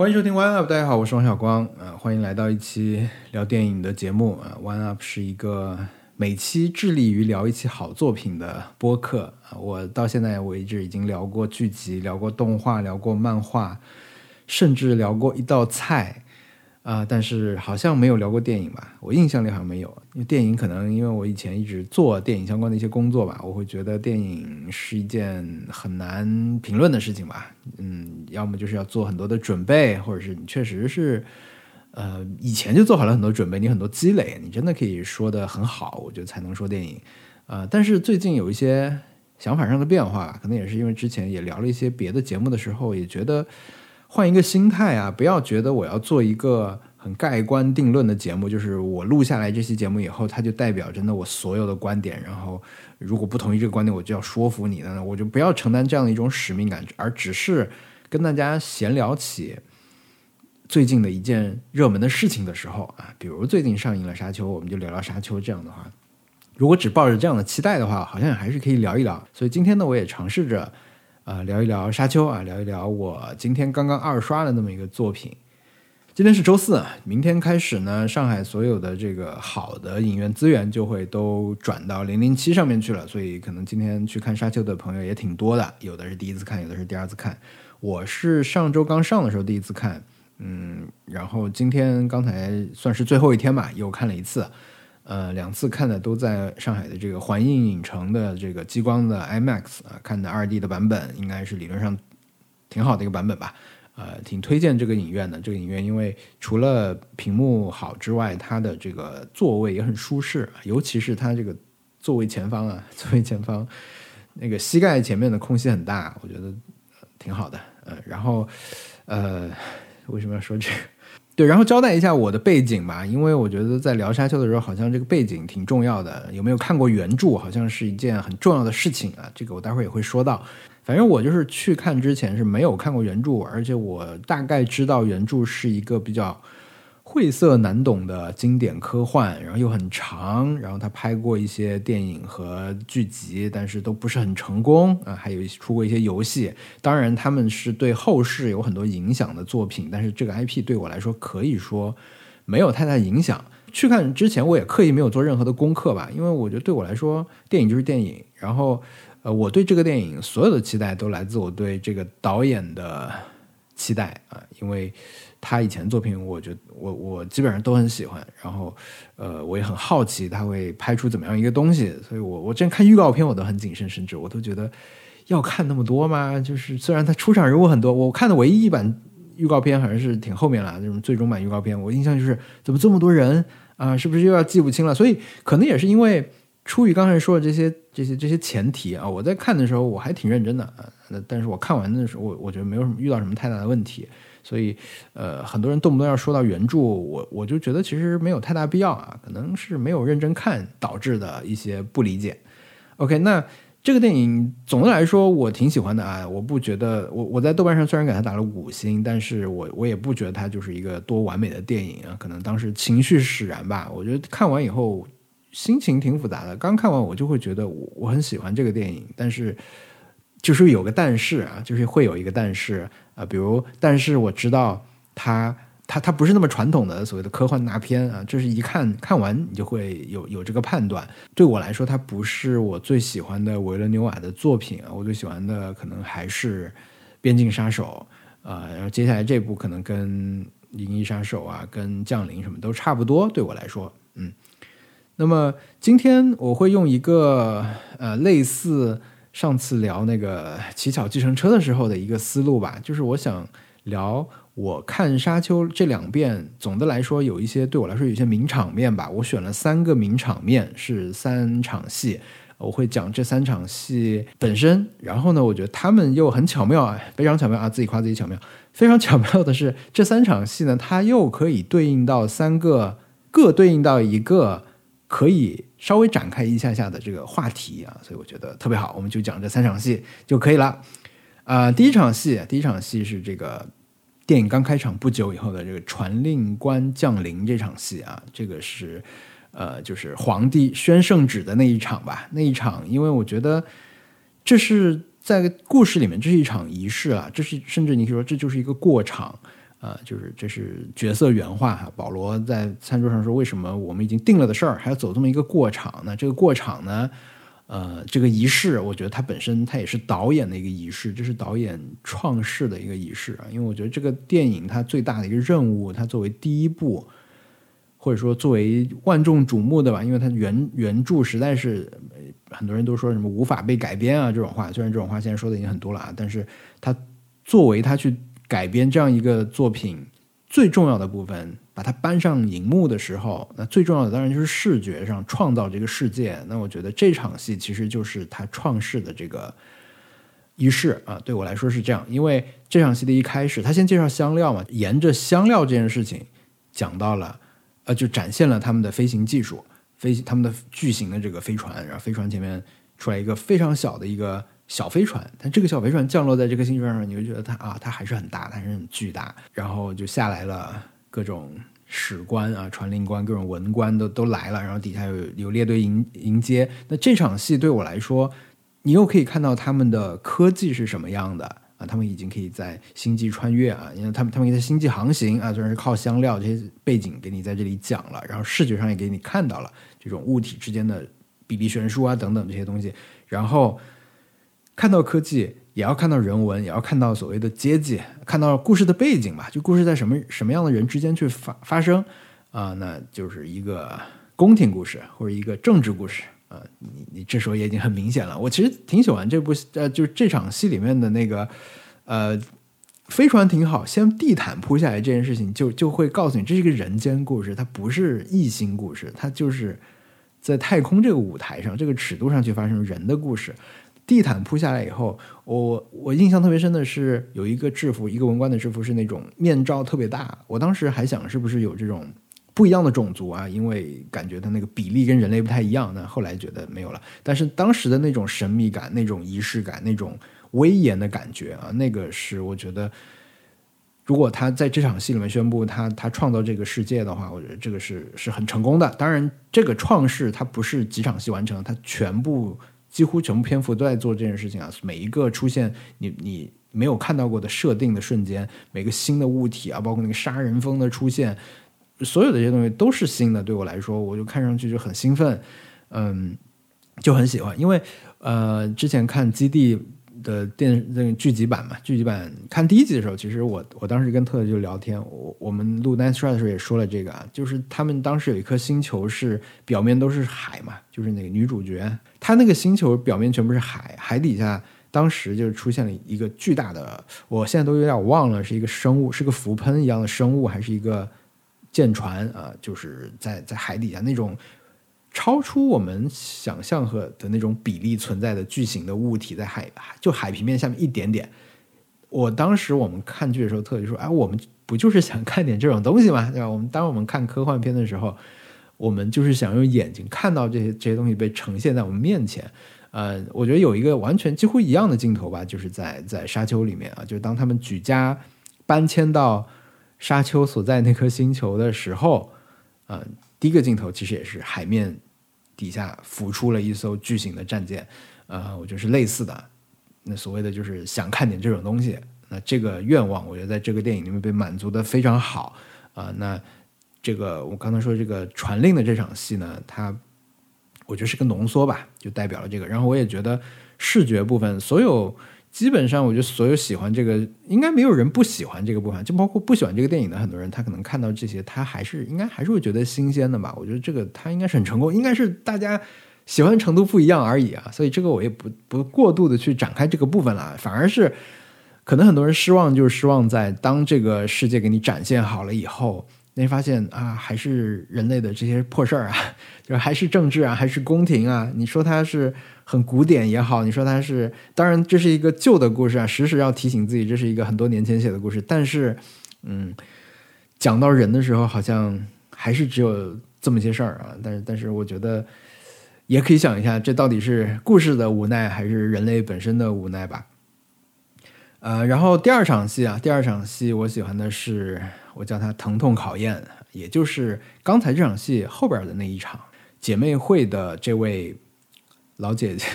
欢迎收听 One Up，大家好，我是王小光啊，欢迎来到一期聊电影的节目啊。One Up 是一个每期致力于聊一期好作品的播客啊。我到现在为止已经聊过剧集，聊过动画，聊过漫画，甚至聊过一道菜。啊，但是好像没有聊过电影吧？我印象里好像没有。因为电影可能因为我以前一直做电影相关的一些工作吧，我会觉得电影是一件很难评论的事情吧。嗯，要么就是要做很多的准备，或者是你确实是，呃，以前就做好了很多准备，你很多积累，你真的可以说的很好，我觉得才能说电影。啊，但是最近有一些想法上的变化，可能也是因为之前也聊了一些别的节目的时候，也觉得。换一个心态啊，不要觉得我要做一个很盖棺定论的节目，就是我录下来这期节目以后，它就代表真的我所有的观点。然后，如果不同意这个观点，我就要说服你呢，我就不要承担这样的一种使命感，而只是跟大家闲聊起最近的一件热门的事情的时候啊，比如最近上映了《沙丘》，我们就聊聊《沙丘》。这样的话，如果只抱着这样的期待的话，好像还是可以聊一聊。所以今天呢，我也尝试着。啊，聊一聊《沙丘》啊，聊一聊我今天刚刚二刷的那么一个作品。今天是周四，明天开始呢，上海所有的这个好的影院资源就会都转到零零七上面去了，所以可能今天去看《沙丘》的朋友也挺多的，有的是第一次看，有的是第二次看。我是上周刚上的时候第一次看，嗯，然后今天刚才算是最后一天吧，又看了一次。呃，两次看的都在上海的这个环映影城的这个激光的 IMAX 啊，看的二 D 的版本，应该是理论上挺好的一个版本吧。呃，挺推荐这个影院的。这个影院因为除了屏幕好之外，它的这个座位也很舒适，尤其是它这个座位前方啊，座位前方那个膝盖前面的空隙很大，我觉得挺好的。呃，然后呃，为什么要说这个？对，然后交代一下我的背景吧，因为我觉得在聊沙丘的时候，好像这个背景挺重要的。有没有看过原著，好像是一件很重要的事情啊。这个我待会儿也会说到。反正我就是去看之前是没有看过原著，而且我大概知道原著是一个比较。晦涩难懂的经典科幻，然后又很长，然后他拍过一些电影和剧集，但是都不是很成功啊。还有出过一些游戏，当然他们是对后世有很多影响的作品，但是这个 IP 对我来说可以说没有太大影响。去看之前，我也刻意没有做任何的功课吧，因为我觉得对我来说，电影就是电影。然后，呃，我对这个电影所有的期待都来自我对这个导演的期待啊，因为。他以前作品，我觉得我我基本上都很喜欢，然后，呃，我也很好奇他会拍出怎么样一个东西，所以我我之前看预告片我都很谨慎，甚至我都觉得要看那么多吗？就是虽然他出场人物很多，我看的唯一一版预告片好像是挺后面了，那种最终版预告片，我印象就是怎么这么多人啊？是不是又要记不清了？所以可能也是因为出于刚才说的这些这些这些前提啊，我在看的时候我还挺认真的啊，但是我看完的时候，我我觉得没有什么遇到什么太大的问题。所以，呃，很多人动不动要说到原著，我我就觉得其实没有太大必要啊，可能是没有认真看导致的一些不理解。OK，那这个电影总的来说我挺喜欢的啊，我不觉得我我在豆瓣上虽然给他打了五星，但是我我也不觉得它就是一个多完美的电影啊，可能当时情绪使然吧。我觉得看完以后心情挺复杂的，刚看完我就会觉得我我很喜欢这个电影，但是就是有个但是啊，就是会有一个但是。啊，比如，但是我知道它，它，它不是那么传统的所谓的科幻大片啊，这是一看看完你就会有有这个判断。对我来说，它不是我最喜欢的维伦纽瓦的作品啊，我最喜欢的可能还是《边境杀手》啊，然后接下来这部可能跟《银翼杀手》啊、跟《降临》什么都差不多。对我来说，嗯，那么今天我会用一个呃类似。上次聊那个《乞巧计程车》的时候的一个思路吧，就是我想聊我看《沙丘》这两遍，总的来说有一些对我来说有一些名场面吧。我选了三个名场面，是三场戏，我会讲这三场戏本身。然后呢，我觉得他们又很巧妙啊，非常巧妙啊，自己夸自己巧妙。非常巧妙的是，这三场戏呢，它又可以对应到三个，各对应到一个可以。稍微展开一下下的这个话题啊，所以我觉得特别好，我们就讲这三场戏就可以了。啊，第一场戏，第一场戏是这个电影刚开场不久以后的这个传令官降临这场戏啊，这个是呃，就是皇帝宣圣旨的那一场吧。那一场，因为我觉得这是在故事里面，这是一场仪式啊，这是甚至你可以说这就是一个过场。啊，就是这是角色原话哈。保罗在餐桌上说：“为什么我们已经定了的事儿，还要走这么一个过场呢？这个过场呢，呃，这个仪式，我觉得它本身它也是导演的一个仪式，这是导演创世的一个仪式啊。因为我觉得这个电影它最大的一个任务，它作为第一部，或者说作为万众瞩目的吧，因为它原原著实在是很多人都说什么无法被改编啊这种话，虽然这种话现在说的已经很多了啊，但是它作为它去。改编这样一个作品最重要的部分，把它搬上荧幕的时候，那最重要的当然就是视觉上创造这个世界。那我觉得这场戏其实就是他创世的这个仪式啊，对我来说是这样。因为这场戏的一开始，他先介绍香料嘛，沿着香料这件事情讲到了，呃，就展现了他们的飞行技术，飞他们的巨型的这个飞船，然后飞船前面出来一个非常小的一个。小飞船，但这个小飞船降落在这个星球上，你就觉得它啊，它还是很大，它还是很巨大。然后就下来了各种史官啊、传令官、各种文官都都来了，然后底下有有列队迎迎接。那这场戏对我来说，你又可以看到他们的科技是什么样的啊？他们已经可以在星际穿越啊，因为他们他们在星际航行啊，虽然是靠香料这些背景给你在这里讲了，然后视觉上也给你看到了这种物体之间的比例悬殊啊等等这些东西，然后。看到科技，也要看到人文，也要看到所谓的阶级，看到故事的背景吧。就故事在什么什么样的人之间去发发生啊？那就是一个宫廷故事或者一个政治故事啊。你你这时候也已经很明显了。我其实挺喜欢这部呃，就是这场戏里面的那个呃飞船挺好，先地毯铺下来这件事情，就就会告诉你这是一个人间故事，它不是异星故事，它就是在太空这个舞台上，这个尺度上去发生人的故事。地毯铺下来以后，我我印象特别深的是有一个制服，一个文官的制服是那种面罩特别大。我当时还想是不是有这种不一样的种族啊？因为感觉它那个比例跟人类不太一样。那后来觉得没有了。但是当时的那种神秘感、那种仪式感、那种威严的感觉啊，那个是我觉得，如果他在这场戏里面宣布他他创造这个世界的话，我觉得这个是是很成功的。当然，这个创世它不是几场戏完成，它全部。几乎全部篇幅都在做这件事情啊！每一个出现你你没有看到过的设定的瞬间，每个新的物体啊，包括那个杀人蜂的出现，所有的这些东西都是新的。对我来说，我就看上去就很兴奋，嗯，就很喜欢。因为呃，之前看《基地》。的电那个剧集版嘛，剧集版看第一集的时候，其实我我当时跟特特就聊天，我我们录《Nancy》的时候也说了这个啊，就是他们当时有一颗星球是表面都是海嘛，就是那个女主角，她那个星球表面全部是海，海底下当时就出现了一个巨大的，我现在都有点忘了是一个生物，是个浮喷一样的生物，还是一个舰船啊，就是在在海底下那种。超出我们想象和的那种比例存在的巨型的物体，在海就海平面下面一点点。我当时我们看剧的时候，特别说：“哎，我们不就是想看点这种东西吗？对吧？我们当我们看科幻片的时候，我们就是想用眼睛看到这些这些东西被呈现在我们面前。呃，我觉得有一个完全几乎一样的镜头吧，就是在在沙丘里面啊，就是当他们举家搬迁到沙丘所在那颗星球的时候，嗯。第一个镜头其实也是海面底下浮出了一艘巨型的战舰，呃，我觉得是类似的。那所谓的就是想看点这种东西，那这个愿望我觉得在这个电影里面被满足的非常好啊。那这个我刚才说这个传令的这场戏呢，它我觉得是个浓缩吧，就代表了这个。然后我也觉得视觉部分所有。基本上，我觉得所有喜欢这个，应该没有人不喜欢这个部分。就包括不喜欢这个电影的很多人，他可能看到这些，他还是应该还是会觉得新鲜的吧。我觉得这个他应该是很成功，应该是大家喜欢程度不一样而已啊。所以这个我也不不过度的去展开这个部分了，反而是可能很多人失望，就是失望在当这个世界给你展现好了以后。你发现啊，还是人类的这些破事儿啊，就还是政治啊，还是宫廷啊。你说它是很古典也好，你说它是，当然这是一个旧的故事啊，时时要提醒自己，这是一个很多年前写的故事。但是，嗯，讲到人的时候，好像还是只有这么些事儿啊。但是，但是我觉得也可以想一下，这到底是故事的无奈，还是人类本身的无奈吧？呃，然后第二场戏啊，第二场戏我喜欢的是。我叫它疼痛考验，也就是刚才这场戏后边的那一场姐妹会的这位老姐姐、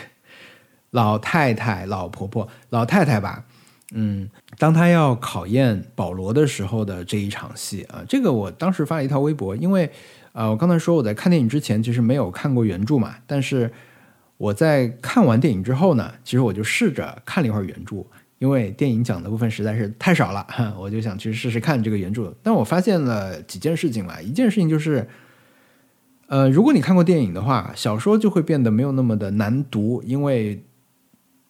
老太太、老婆婆、老太太吧，嗯，当她要考验保罗的时候的这一场戏啊，这个我当时发了一条微博，因为啊，我刚才说我在看电影之前其实没有看过原著嘛，但是我在看完电影之后呢，其实我就试着看了一会儿原著，因为电影讲的部分实在是太少了，我就想去试试看这个原著。但我发现了几件事情嘛，一件事情就是，呃，如果你看过电影的话，小说就会变得没有那么的难读，因为。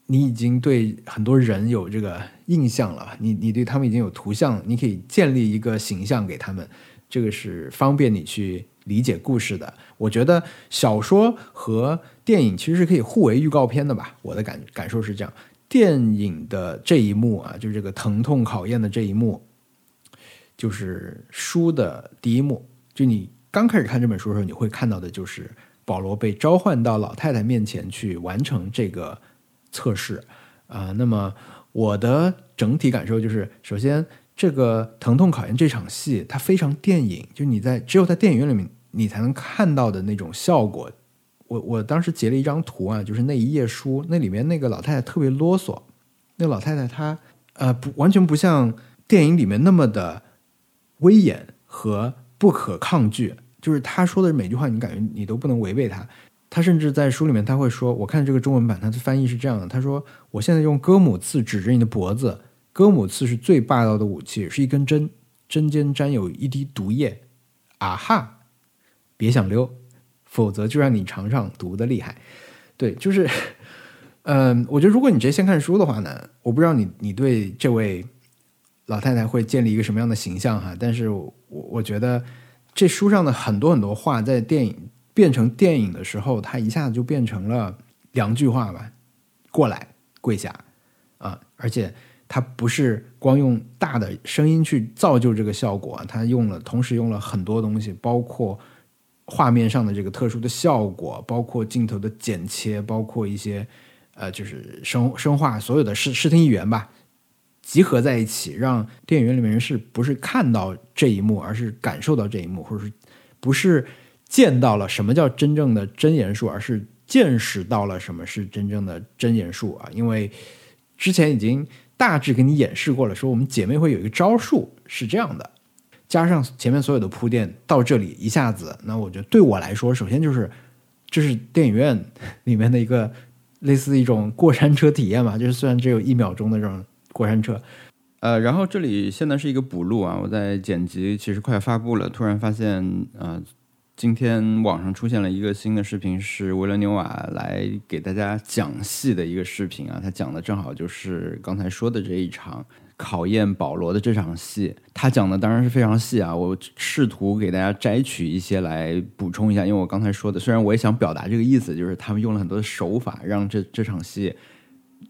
你已经对很多人有这个印象了，你你对他们已经有图像，你可以建立一个形象给他们，这个是方便你去理解故事的。我觉得小说和电影其实是可以互为预告片的吧，我的感感受是这样。电影的这一幕啊，就是这个疼痛考验的这一幕，就是书的第一幕。就你刚开始看这本书的时候，你会看到的就是保罗被召唤到老太太面前去完成这个。测试啊，那么我的整体感受就是，首先这个疼痛考验这场戏，它非常电影，就你在只有在电影院里面你才能看到的那种效果。我我当时截了一张图啊，就是那一页书，那里面那个老太太特别啰嗦，那老太太她呃不完全不像电影里面那么的威严和不可抗拒，就是她说的每句话，你感觉你都不能违背她。他甚至在书里面他会说：“我看这个中文版，他的翻译是这样的。他说，我现在用戈姆刺指着你的脖子，戈姆刺是最霸道的武器，是一根针，针尖沾有一滴毒液。啊哈，别想溜，否则就让你尝尝毒的厉害。对，就是，嗯，我觉得如果你直接先看书的话呢，我不知道你你对这位老太太会建立一个什么样的形象哈。但是我我觉得这书上的很多很多话在电影。变成电影的时候，它一下子就变成了两句话吧，过来跪下啊！而且它不是光用大的声音去造就这个效果，它用了同时用了很多东西，包括画面上的这个特殊的效果，包括镜头的剪切，包括一些呃，就是声声化所有的视视听语言吧，集合在一起，让电影院里面人是不是看到这一幕，而是感受到这一幕，或者是不是？见到了什么叫真正的真言术，而是见识到了什么是真正的真言术啊！因为之前已经大致给你演示过了，说我们姐妹会有一个招数是这样的，加上前面所有的铺垫，到这里一下子，那我觉得对我来说，首先就是这是电影院里面的一个类似一种过山车体验嘛，就是虽然只有一秒钟的这种过山车，呃，然后这里现在是一个补录啊，我在剪辑，其实快发布了，突然发现啊。今天网上出现了一个新的视频，是维伦纽瓦来给大家讲戏的一个视频啊。他讲的正好就是刚才说的这一场考验保罗的这场戏。他讲的当然是非常细啊，我试图给大家摘取一些来补充一下。因为我刚才说的，虽然我也想表达这个意思，就是他们用了很多的手法，让这这场戏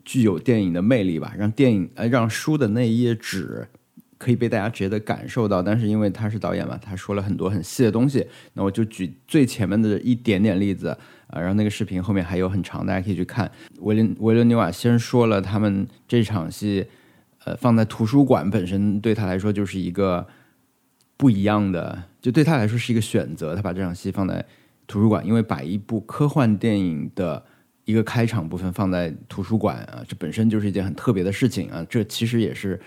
具有电影的魅力吧，让电影呃让书的那一页纸。可以被大家直接的感受到，但是因为他是导演嘛，他说了很多很细的东西，那我就举最前面的一点点例子啊，然后那个视频后面还有很长，大家可以去看。维伦维伦纽瓦先说了他们这场戏，呃，放在图书馆本身对他来说就是一个不一样的，就对他来说是一个选择。他把这场戏放在图书馆，因为把一部科幻电影的一个开场部分放在图书馆啊，这本身就是一件很特别的事情啊，这其实也是。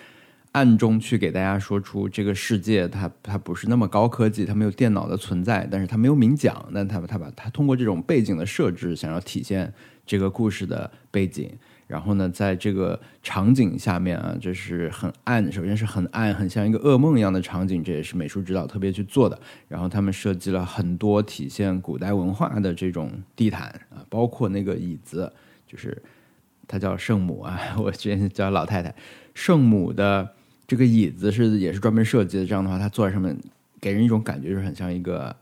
暗中去给大家说出这个世界，它它不是那么高科技，它没有电脑的存在，但是它没有明讲，但他他把它通过这种背景的设置，想要体现这个故事的背景。然后呢，在这个场景下面啊，就是很暗，首先是很暗，很像一个噩梦一样的场景，这也是美术指导特别去做的。然后他们设计了很多体现古代文化的这种地毯啊，包括那个椅子，就是它叫圣母啊，我之前叫老太太，圣母的。这个椅子是也是专门设计的，这样的话，他坐在上面，给人一种感觉，就是很像一个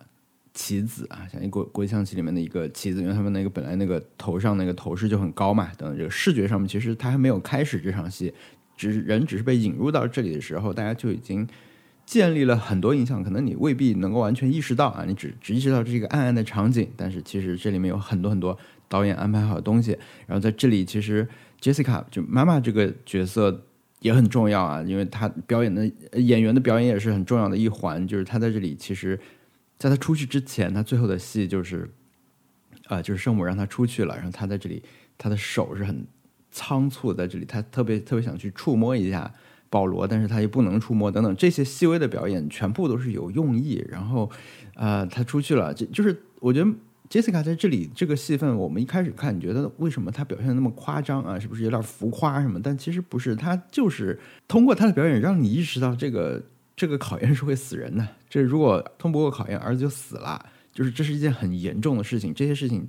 棋子啊，像一国国际象棋里面的一个棋子，因为他们那个本来那个头上那个头饰就很高嘛。等这个视觉上面，其实他还没有开始这场戏，只是人只是被引入到这里的时候，大家就已经建立了很多印象。可能你未必能够完全意识到啊，你只只意识到这是一个暗暗的场景，但是其实这里面有很多很多导演安排好的东西。然后在这里，其实 Jessica 就妈妈这个角色。也很重要啊，因为他表演的演员的表演也是很重要的一环。就是他在这里，其实在他出去之前，他最后的戏就是，啊，就是圣母让他出去了，然后他在这里，他的手是很仓促在这里，他特别特别想去触摸一下保罗，但是他又不能触摸等等这些细微的表演，全部都是有用意。然后，呃，他出去了，就就是我觉得 Jessica 在这里这个戏份，我们一开始看，你觉得为什么他表现那么夸张啊？是不是有点浮夸什么？但其实不是，他就是通过他的表演，让你意识到这个这个考验是会死人的。这如果通不过考验，儿子就死了，就是这是一件很严重的事情。这些事情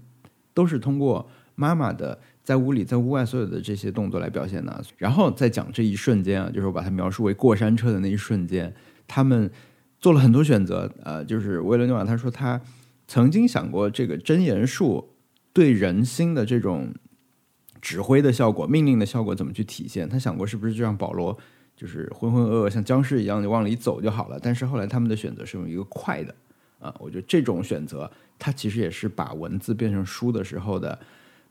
都是通过妈妈的。在屋里，在屋外，所有的这些动作来表现的，然后再讲这一瞬间啊，就是我把它描述为过山车的那一瞬间，他们做了很多选择，呃，就是维伦纽瓦他说他曾经想过这个真言术对人心的这种指挥的效果、命令的效果怎么去体现，他想过是不是就让保罗就是浑浑噩噩像僵尸一样就往里走就好了，但是后来他们的选择是用一个快的啊，我觉得这种选择，它其实也是把文字变成书的时候的。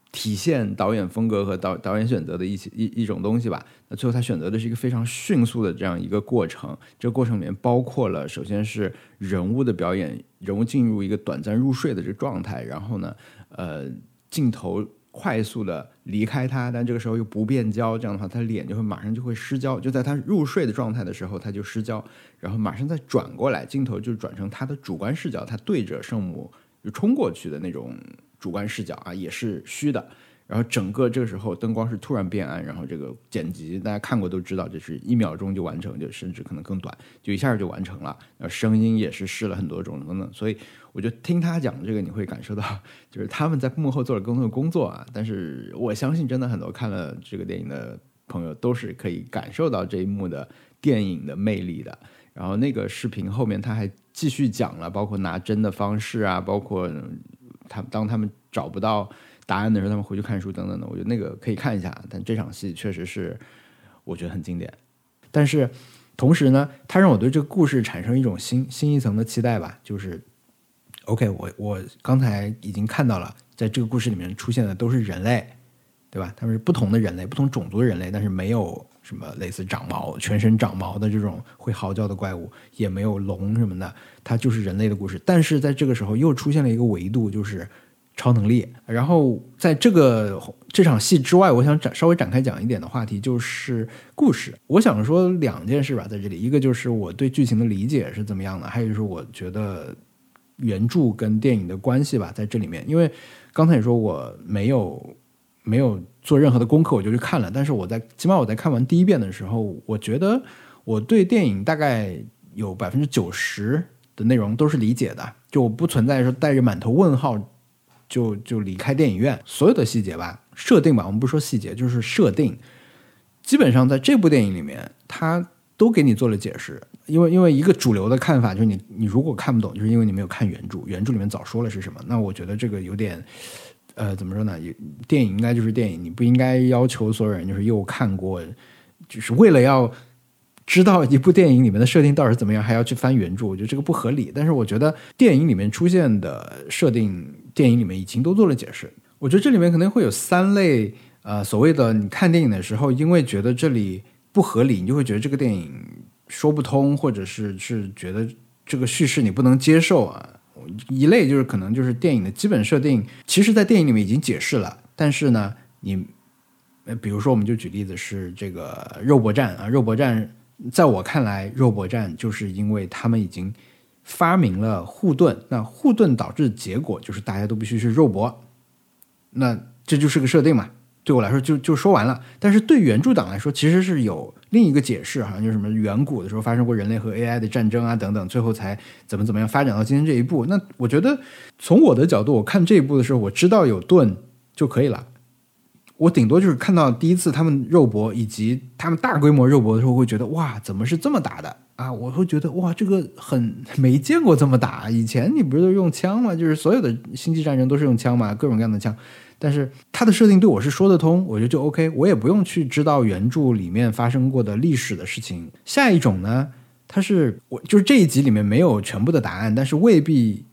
体现导演风格和导导演选择的一些一一种东西吧。那最后他选择的是一个非常迅速的这样一个过程。这个过程里面包括了，首先是人物的表演，人物进入一个短暂入睡的这个状态。然后呢，呃，镜头快速的离开他，但这个时候又不变焦，这样的话他脸就会马上就会失焦。就在他入睡的状态的时候，他就失焦，然后马上再转过来，镜头就转成他的主观视角，他对着圣母就冲过去的那种。主观视角啊，也是虚的。然后整个这个时候灯光是突然变暗，然后这个剪辑大家看过都知道，这是一秒钟就完成，就甚至可能更短，就一下就完成了。然后，声音也是试了很多种等等，所以我觉得听他讲这个，你会感受到就是他们在幕后做了更多的工作啊。但是我相信，真的很多看了这个电影的朋友都是可以感受到这一幕的电影的魅力的。然后那个视频后面他还继续讲了，包括拿针的方式啊，包括。他当他们找不到答案的时候，他们回去看书等等的，我觉得那个可以看一下。但这场戏确实是我觉得很经典。但是同时呢，它让我对这个故事产生一种新新一层的期待吧。就是 OK，我我刚才已经看到了，在这个故事里面出现的都是人类，对吧？他们是不同的人类，不同种族的人类，但是没有什么类似长毛、全身长毛的这种会嚎叫的怪物，也没有龙什么的。它就是人类的故事，但是在这个时候又出现了一个维度，就是超能力。然后在这个这场戏之外，我想展稍微展开讲一点的话题，就是故事。我想说两件事吧，在这里，一个就是我对剧情的理解是怎么样的，还有就是我觉得原著跟电影的关系吧，在这里面。因为刚才你说我没有没有做任何的功课，我就去看了，但是我在起码我在看完第一遍的时候，我觉得我对电影大概有百分之九十。的内容都是理解的，就不存在说带着满头问号就就离开电影院。所有的细节吧，设定吧，我们不说细节，就是设定，基本上在这部电影里面，他都给你做了解释。因为因为一个主流的看法就是，你你如果看不懂，就是因为你没有看原著，原著里面早说了是什么。那我觉得这个有点，呃，怎么说呢？电影应该就是电影，你不应该要求所有人就是又看过，就是为了要。知道一部电影里面的设定到底是怎么样，还要去翻原著，我觉得这个不合理。但是我觉得电影里面出现的设定，电影里面已经都做了解释。我觉得这里面可能会有三类，呃，所谓的你看电影的时候，因为觉得这里不合理，你就会觉得这个电影说不通，或者是是觉得这个叙事你不能接受啊。一类就是可能就是电影的基本设定，其实在电影里面已经解释了，但是呢，你，比如说我们就举例子是这个肉搏战啊，肉搏战。在我看来，肉搏战就是因为他们已经发明了护盾，那护盾导致的结果就是大家都必须是肉搏，那这就是个设定嘛。对我来说就就说完了。但是对原著党来说，其实是有另一个解释，好像就是什么远古的时候发生过人类和 AI 的战争啊等等，最后才怎么怎么样发展到今天这一步。那我觉得从我的角度，我看这一步的时候，我知道有盾就可以了。我顶多就是看到第一次他们肉搏以及他们大规模肉搏的时候，会觉得哇，怎么是这么打的啊？我会觉得哇，这个很没见过这么打。以前你不是都用枪吗？就是所有的星际战争都是用枪嘛，各种各样的枪。但是它的设定对我是说得通，我觉得就 OK，我也不用去知道原著里面发生过的历史的事情。下一种呢，它是我就是这一集里面没有全部的答案，但是未必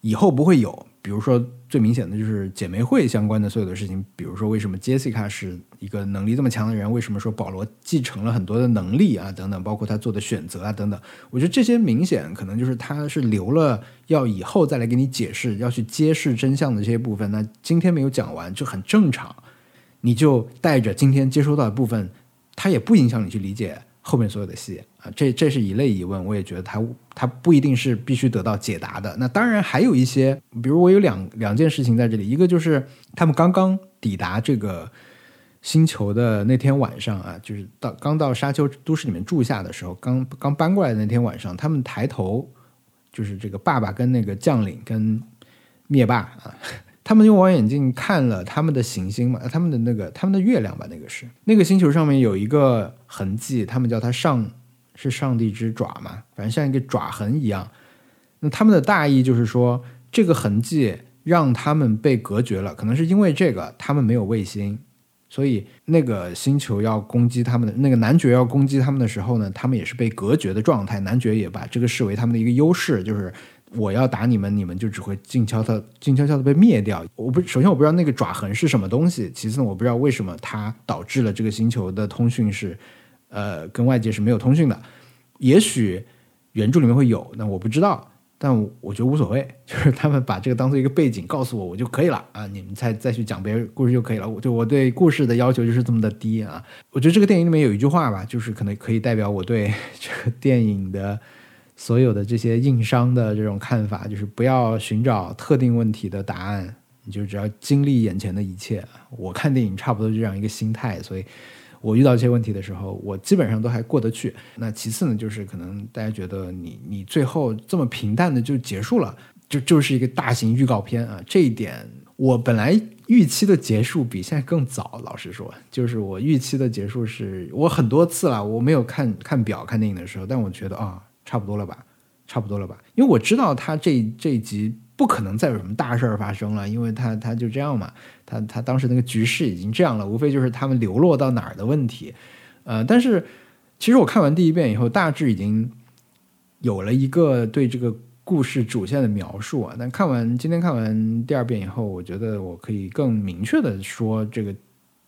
以后不会有，比如说。最明显的就是姐妹会相关的所有的事情，比如说为什么 Jessica 是一个能力这么强的人，为什么说保罗继承了很多的能力啊等等，包括他做的选择啊等等，我觉得这些明显可能就是他是留了要以后再来给你解释，要去揭示真相的这些部分。那今天没有讲完就很正常。你就带着今天接收到的部分，它也不影响你去理解后面所有的戏啊。这这是一类疑问，我也觉得它它不一定是必须得到解答的。那当然还有一些，比如我有两两件事情在这里，一个就是他们刚刚抵达这个星球的那天晚上啊，就是到刚到沙丘都市里面住下的时候，刚刚搬过来的那天晚上，他们抬头就是这个爸爸跟那个将领跟灭霸啊。他们用望远镜看了他们的行星嘛，他们的那个他们的月亮吧，那个是那个星球上面有一个痕迹，他们叫它上是上帝之爪嘛，反正像一个爪痕一样。那他们的大意就是说，这个痕迹让他们被隔绝了，可能是因为这个他们没有卫星，所以那个星球要攻击他们的那个男爵要攻击他们的时候呢，他们也是被隔绝的状态。男爵也把这个视为他们的一个优势，就是。我要打你们，你们就只会静悄悄、静悄悄的被灭掉。我不，首先我不知道那个爪痕是什么东西，其次，我不知道为什么它导致了这个星球的通讯是，呃，跟外界是没有通讯的。也许原著里面会有，那我不知道，但我觉得无所谓，就是他们把这个当做一个背景告诉我，我就可以了啊。你们再再去讲别人故事就可以了。我就我对故事的要求就是这么的低啊。我觉得这个电影里面有一句话吧，就是可能可以代表我对这个电影的。所有的这些硬伤的这种看法，就是不要寻找特定问题的答案，你就只要经历眼前的一切。我看电影差不多就这样一个心态，所以我遇到这些问题的时候，我基本上都还过得去。那其次呢，就是可能大家觉得你你最后这么平淡的就结束了，就就是一个大型预告片啊。这一点我本来预期的结束比现在更早，老实说，就是我预期的结束是我很多次了，我没有看看表看电影的时候，但我觉得啊。差不多了吧，差不多了吧，因为我知道他这这一集不可能再有什么大事儿发生了，因为他他就这样嘛，他他当时那个局势已经这样了，无非就是他们流落到哪儿的问题，呃，但是其实我看完第一遍以后，大致已经有了一个对这个故事主线的描述啊，但看完今天看完第二遍以后，我觉得我可以更明确的说，这个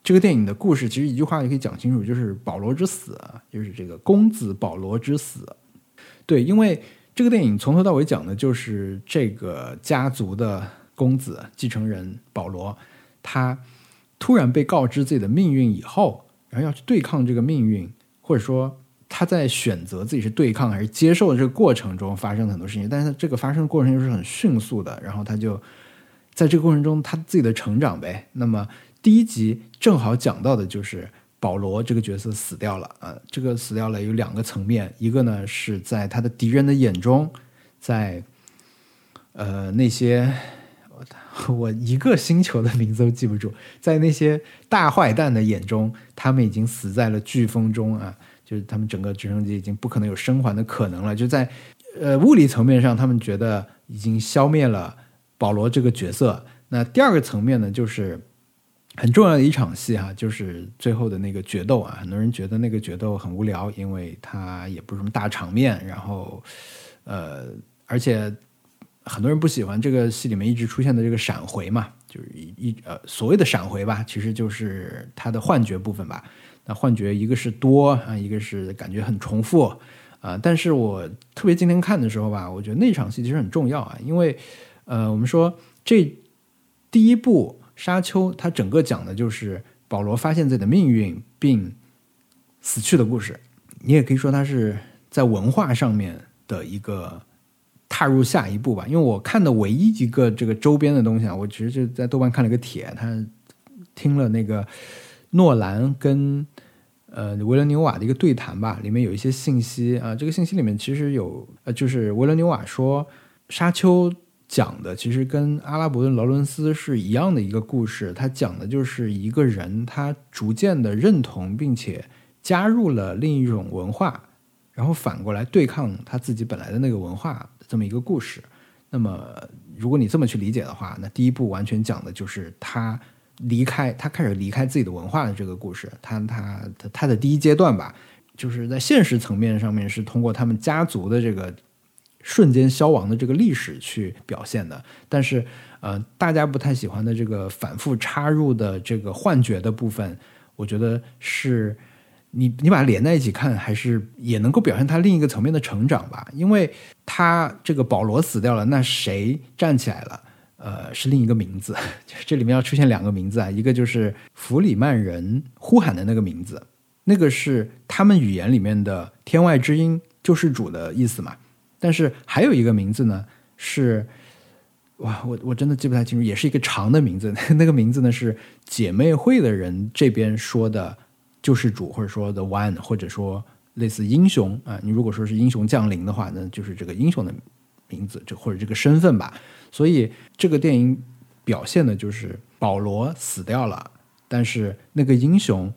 这个电影的故事其实一句话就可以讲清楚，就是保罗之死，就是这个公子保罗之死。对，因为这个电影从头到尾讲的就是这个家族的公子继承人保罗，他突然被告知自己的命运以后，然后要去对抗这个命运，或者说他在选择自己是对抗还是接受的这个过程中发生很多事情，但是这个发生的过程又是很迅速的，然后他就在这个过程中他自己的成长呗。那么第一集正好讲到的就是。保罗这个角色死掉了啊！这个死掉了有两个层面，一个呢是在他的敌人的眼中，在呃那些我一个星球的名字都记不住，在那些大坏蛋的眼中，他们已经死在了飓风中啊！就是他们整个直升机已经不可能有生还的可能了。就在呃物理层面上，他们觉得已经消灭了保罗这个角色。那第二个层面呢，就是。很重要的一场戏哈，就是最后的那个决斗啊。很多人觉得那个决斗很无聊，因为它也不是什么大场面。然后，呃，而且很多人不喜欢这个戏里面一直出现的这个闪回嘛，就是一一呃所谓的闪回吧，其实就是它的幻觉部分吧。那幻觉一个是多啊，一个是感觉很重复啊。但是我特别今天看的时候吧，我觉得那场戏其实很重要啊，因为呃，我们说这第一部。沙丘，它整个讲的就是保罗发现自己的命运并死去的故事。你也可以说，它是在文化上面的一个踏入下一步吧。因为我看的唯一一个这个周边的东西啊，我其实就在豆瓣看了个帖，他听了那个诺兰跟呃维伦纽瓦的一个对谈吧，里面有一些信息啊。这个信息里面其实有呃，就是维伦纽瓦说沙丘。讲的其实跟阿拉伯的劳伦斯是一样的一个故事，他讲的就是一个人他逐渐的认同并且加入了另一种文化，然后反过来对抗他自己本来的那个文化这么一个故事。那么如果你这么去理解的话，那第一部完全讲的就是他离开，他开始离开自己的文化的这个故事。他他他的第一阶段吧，就是在现实层面上面是通过他们家族的这个。瞬间消亡的这个历史去表现的，但是呃，大家不太喜欢的这个反复插入的这个幻觉的部分，我觉得是你你把它连在一起看，还是也能够表现它另一个层面的成长吧。因为他这个保罗死掉了，那谁站起来了？呃，是另一个名字。这里面要出现两个名字啊，一个就是弗里曼人呼喊的那个名字，那个是他们语言里面的天外之音，救世主的意思嘛。但是还有一个名字呢，是哇，我我真的记不太清楚，也是一个长的名字。那个名字呢是姐妹会的人这边说的救世主，或者说 the one，或者说类似英雄啊。你如果说是英雄降临的话，那就是这个英雄的名字，这或者这个身份吧。所以这个电影表现的就是保罗死掉了，但是那个英雄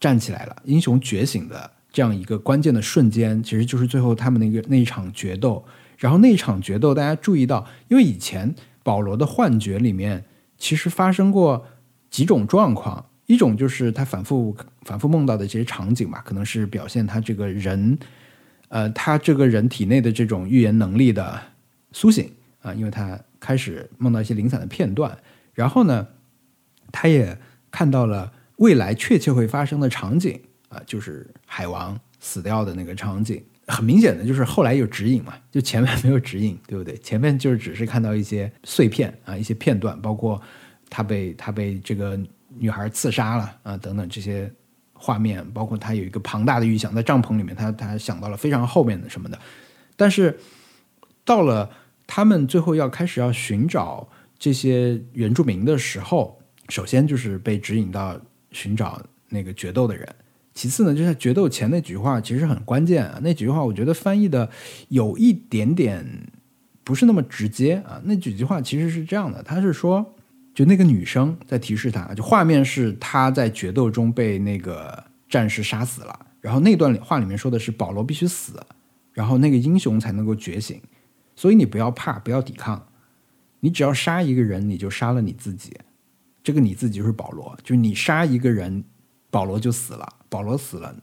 站起来了，英雄觉醒的这样一个关键的瞬间，其实就是最后他们那个那一场决斗。然后那一场决斗，大家注意到，因为以前保罗的幻觉里面其实发生过几种状况，一种就是他反复反复梦到的这些场景吧，可能是表现他这个人，呃，他这个人体内的这种预言能力的苏醒。啊，因为他开始梦到一些零散的片段，然后呢，他也看到了未来确切会发生的场景啊，就是海王死掉的那个场景。很明显的就是后来有指引嘛，就前面没有指引，对不对？前面就是只是看到一些碎片啊，一些片段，包括他被他被这个女孩刺杀了啊等等这些画面，包括他有一个庞大的预想在帐篷里面，他他想到了非常后面的什么的，但是到了。他们最后要开始要寻找这些原住民的时候，首先就是被指引到寻找那个决斗的人。其次呢，就是决斗前那几句话其实很关键啊。那几句话我觉得翻译的有一点点不是那么直接啊。那几句话其实是这样的：他是说，就那个女生在提示他，就画面是他在决斗中被那个战士杀死了。然后那段话里面说的是保罗必须死，然后那个英雄才能够觉醒。所以你不要怕，不要抵抗，你只要杀一个人，你就杀了你自己。这个你自己就是保罗，就是你杀一个人，保罗就死了。保罗死了，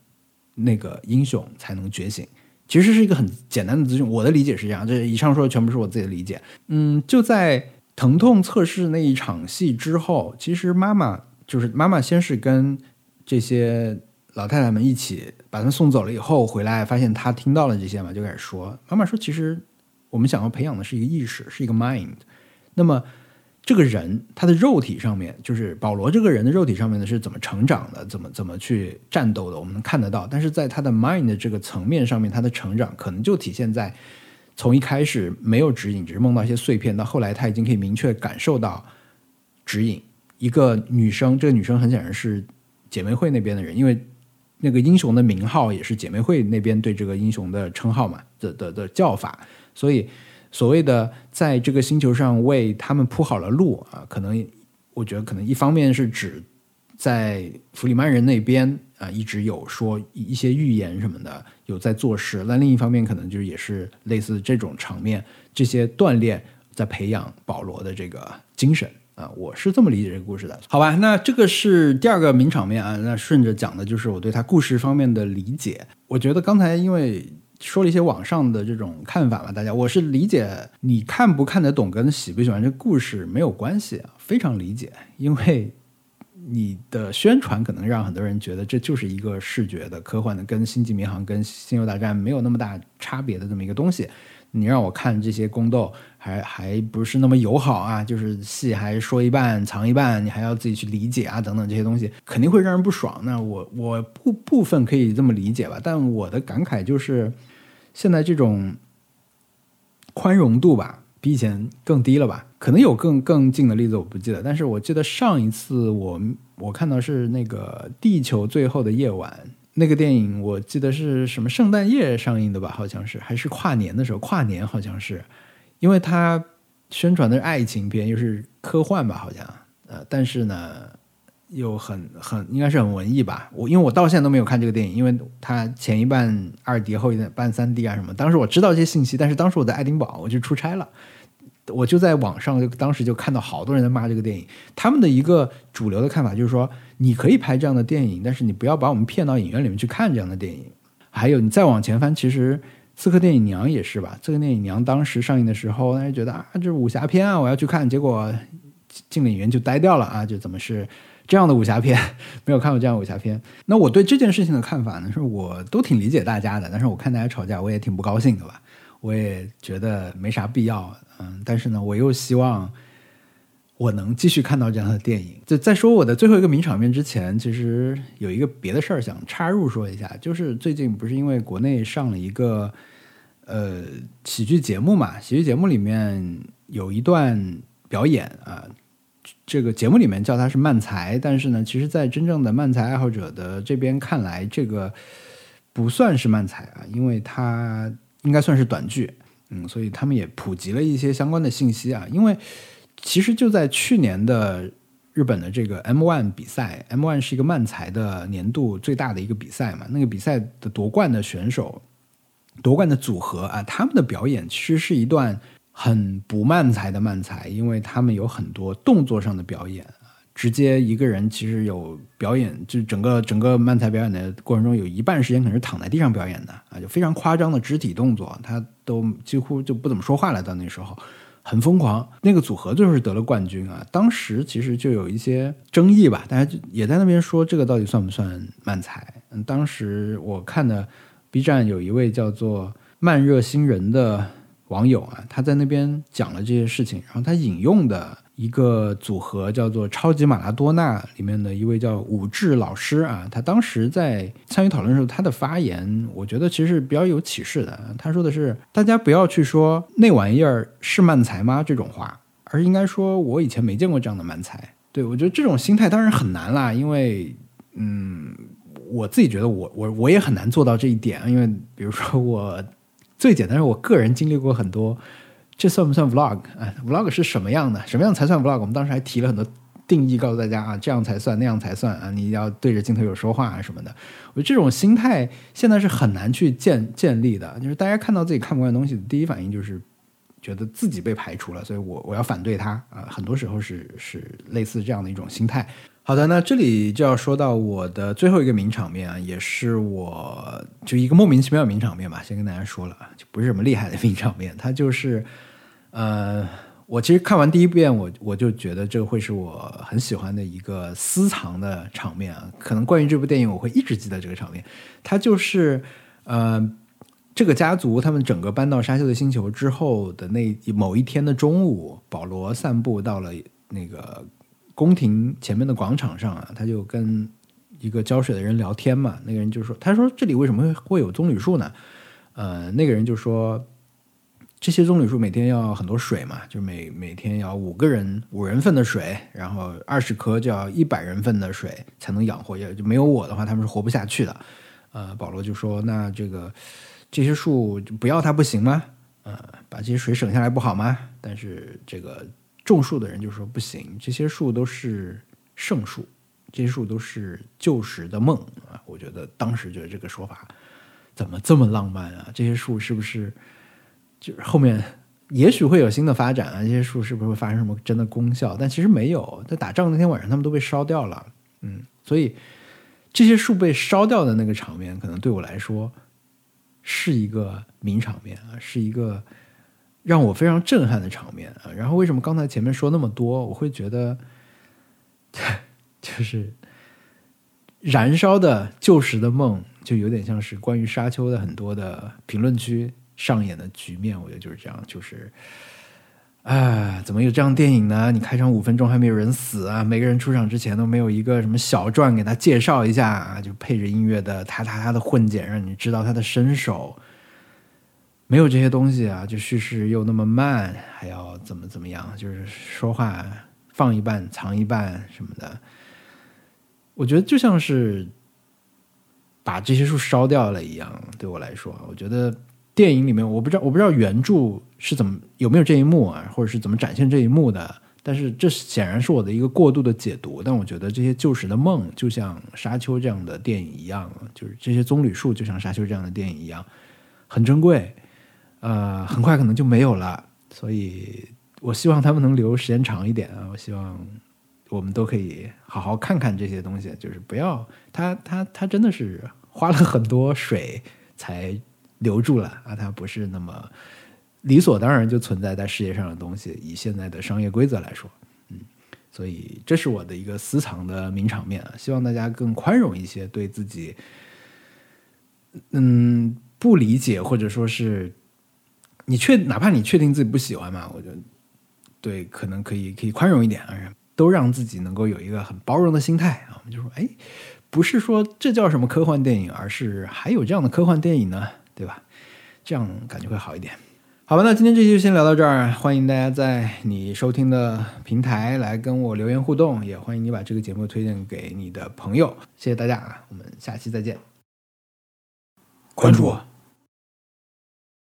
那个英雄才能觉醒。其实是一个很简单的资讯，我的理解是这样。这以上说的全部是我自己的理解。嗯，就在疼痛测试那一场戏之后，其实妈妈就是妈妈，先是跟这些老太太们一起把她送走了以后，回来发现她听到了这些嘛，就开始说。妈妈说，其实。我们想要培养的是一个意识，是一个 mind。那么，这个人他的肉体上面，就是保罗这个人的肉体上面呢，是怎么成长的？怎么怎么去战斗的？我们能看得到。但是在他的 mind 这个层面上面，他的成长可能就体现在从一开始没有指引，只是梦到一些碎片，到后来他已经可以明确感受到指引。一个女生，这个女生很显然是姐妹会那边的人，因为那个英雄的名号也是姐妹会那边对这个英雄的称号嘛的的的叫法。所以，所谓的在这个星球上为他们铺好了路啊，可能我觉得可能一方面是指在弗里曼人那边啊，一直有说一些预言什么的，有在做事；那另一方面可能就是也是类似这种场面，这些锻炼在培养保罗的这个精神啊，我是这么理解这个故事的。好吧，那这个是第二个名场面啊，那顺着讲的就是我对他故事方面的理解。我觉得刚才因为。说了一些网上的这种看法吧，大家，我是理解你看不看得懂跟喜不喜欢这故事没有关系啊，非常理解，因为你的宣传可能让很多人觉得这就是一个视觉的科幻的，跟《星际迷航》跟《星球大战》没有那么大差别的这么一个东西。你让我看这些宫斗，还还不是那么友好啊，就是戏还说一半藏一半，你还要自己去理解啊，等等这些东西肯定会让人不爽。那我我部部分可以这么理解吧，但我的感慨就是。现在这种宽容度吧，比以前更低了吧？可能有更更近的例子，我不记得。但是我记得上一次我我看到是那个《地球最后的夜晚》那个电影，我记得是什么圣诞夜上映的吧？好像是，还是跨年的时候？跨年好像是，因为它宣传的是爱情片，又是科幻吧？好像，呃，但是呢。又很很应该是很文艺吧，我因为我到现在都没有看这个电影，因为它前一半二 D 后一半三 D 啊什么。当时我知道这些信息，但是当时我在爱丁堡，我就出差了，我就在网上就当时就看到好多人在骂这个电影。他们的一个主流的看法就是说，你可以拍这样的电影，但是你不要把我们骗到影院里面去看这样的电影。还有你再往前翻，其实《刺客电影娘》也是吧，《刺客电影娘》当时上映的时候，大家觉得啊，这是武侠片啊，我要去看，结果进了影院就呆掉了啊，就怎么是？这样的武侠片 没有看过这样的武侠片，那我对这件事情的看法呢？是我都挺理解大家的，但是我看大家吵架，我也挺不高兴的吧？我也觉得没啥必要，嗯，但是呢，我又希望我能继续看到这样的电影。就在说我的最后一个名场面之前，其实有一个别的事儿想插入说一下，就是最近不是因为国内上了一个呃喜剧节目嘛，喜剧节目里面有一段表演啊，这个节目里面叫它是慢才，但是呢，其实，在真正的慢才爱好者的这边看来，这个不算是慢才啊，因为它应该算是短剧，嗯，所以他们也普及了一些相关的信息啊，因为。其实就在去年的日本的这个 M One 比赛，M One 是一个漫才的年度最大的一个比赛嘛。那个比赛的夺冠的选手、夺冠的组合啊，他们的表演其实是一段很不慢才的慢才，因为他们有很多动作上的表演直接一个人其实有表演，就整个整个慢才表演的过程中，有一半时间可能是躺在地上表演的啊，就非常夸张的肢体动作，他都几乎就不怎么说话了。到那时候。很疯狂，那个组合就是得了冠军啊！当时其实就有一些争议吧，大家就也在那边说这个到底算不算慢才？嗯，当时我看的 B 站有一位叫做慢热新人的网友啊，他在那边讲了这些事情，然后他引用的。一个组合叫做“超级马拉多纳”里面的一位叫武志老师啊，他当时在参与讨论的时候，他的发言我觉得其实比较有启示的。他说的是：“大家不要去说那玩意儿是慢才吗？”这种话，而应该说“我以前没见过这样的慢才。”对我觉得这种心态当然很难啦，因为嗯，我自己觉得我我我也很难做到这一点，因为比如说我最简单是我个人经历过很多。这算不算 vlog？哎，vlog 是什么样的？什么样才算 vlog？我们当时还提了很多定义，告诉大家啊，这样才算，那样才算啊，你要对着镜头有说话啊什么的。我觉得这种心态现在是很难去建建立的。就是大家看到自己看不惯的东西，第一反应就是觉得自己被排除了，所以我我要反对他啊。很多时候是是类似这样的一种心态。好的，那这里就要说到我的最后一个名场面啊，也是我就一个莫名其妙的名场面吧。先跟大家说了啊，就不是什么厉害的名场面，它就是。呃，我其实看完第一遍，我我就觉得这个会是我很喜欢的一个私藏的场面啊。可能关于这部电影，我会一直记得这个场面。它就是呃，这个家族他们整个搬到沙丘的星球之后的那某一天的中午，保罗散步到了那个宫廷前面的广场上啊，他就跟一个浇水的人聊天嘛。那个人就说：“他说这里为什么会有棕榈树呢？”呃，那个人就说。这些棕榈树每天要很多水嘛，就每每天要五个人五人份的水，然后二十棵就要一百人份的水才能养活，也就没有我的话，他们是活不下去的。呃，保罗就说：“那这个这些树不要它不行吗？呃，把这些水省下来不好吗？”但是这个种树的人就说：“不行，这些树都是圣树，这些树都是旧时的梦啊！”我觉得当时觉得这个说法怎么这么浪漫啊？这些树是不是？就是后面也许会有新的发展啊，这些树是不是会发生什么真的功效？但其实没有，在打仗那天晚上，他们都被烧掉了。嗯，所以这些树被烧掉的那个场面，可能对我来说是一个名场面啊，是一个让我非常震撼的场面啊。然后为什么刚才前面说那么多，我会觉得就是燃烧的旧时的梦，就有点像是关于沙丘的很多的评论区。上演的局面，我觉得就是这样，就是，啊，怎么有这样电影呢？你开场五分钟还没有人死啊，每个人出场之前都没有一个什么小传给他介绍一下，就配着音乐的他他他的混剪，让你知道他的身手，没有这些东西啊，就叙事又那么慢，还要怎么怎么样，就是说话放一半藏一半什么的，我觉得就像是把这些树烧掉了一样，对我来说，我觉得。电影里面我不知道我不知道原著是怎么有没有这一幕啊，或者是怎么展现这一幕的？但是这显然是我的一个过度的解读。但我觉得这些旧时的梦，就像《沙丘》这样的电影一样，就是这些棕榈树就像《沙丘》这样的电影一样，很珍贵。呃，很快可能就没有了，所以我希望他们能留时间长一点啊！我希望我们都可以好好看看这些东西，就是不要他他他真的是花了很多水才。留住了啊，它不是那么理所当然就存在在世界上的东西。以现在的商业规则来说，嗯，所以这是我的一个私藏的名场面啊。希望大家更宽容一些，对自己嗯不理解或者说是你确哪怕你确定自己不喜欢嘛，我觉得对，可能可以可以宽容一点啊，都让自己能够有一个很包容的心态啊。我们就说，哎，不是说这叫什么科幻电影，而是还有这样的科幻电影呢，对吧？这样感觉会好一点。好吧，那今天这期就先聊到这儿。欢迎大家在你收听的平台来跟我留言互动，也欢迎你把这个节目推荐给你的朋友。谢谢大家啊，我们下期再见，关注我。